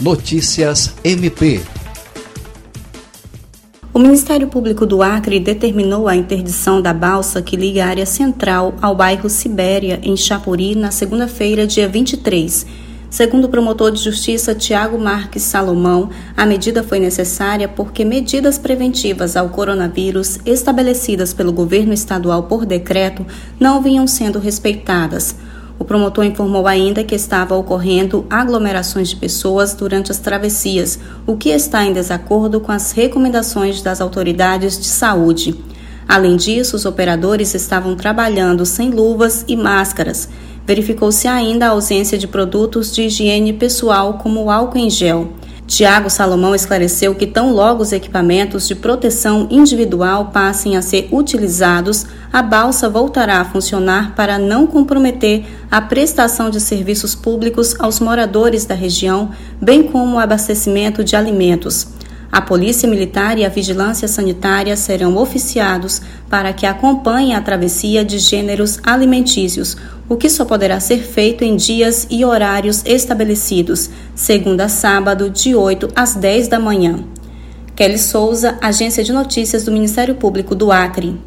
Notícias MP. O Ministério Público do Acre determinou a interdição da balsa que liga a área central ao bairro Sibéria, em Chapuri, na segunda-feira, dia 23. Segundo o promotor de justiça Tiago Marques Salomão, a medida foi necessária porque medidas preventivas ao coronavírus estabelecidas pelo governo estadual por decreto não vinham sendo respeitadas. O promotor informou ainda que estava ocorrendo aglomerações de pessoas durante as travessias, o que está em desacordo com as recomendações das autoridades de saúde. Além disso, os operadores estavam trabalhando sem luvas e máscaras. Verificou-se ainda a ausência de produtos de higiene pessoal, como álcool em gel. Tiago Salomão esclareceu que, tão logo os equipamentos de proteção individual passem a ser utilizados, a balsa voltará a funcionar para não comprometer a prestação de serviços públicos aos moradores da região, bem como o abastecimento de alimentos. A Polícia Militar e a Vigilância Sanitária serão oficiados para que acompanhem a travessia de gêneros alimentícios, o que só poderá ser feito em dias e horários estabelecidos, segunda a sábado, de 8 às 10 da manhã. Kelly Souza, Agência de Notícias do Ministério Público do Acre.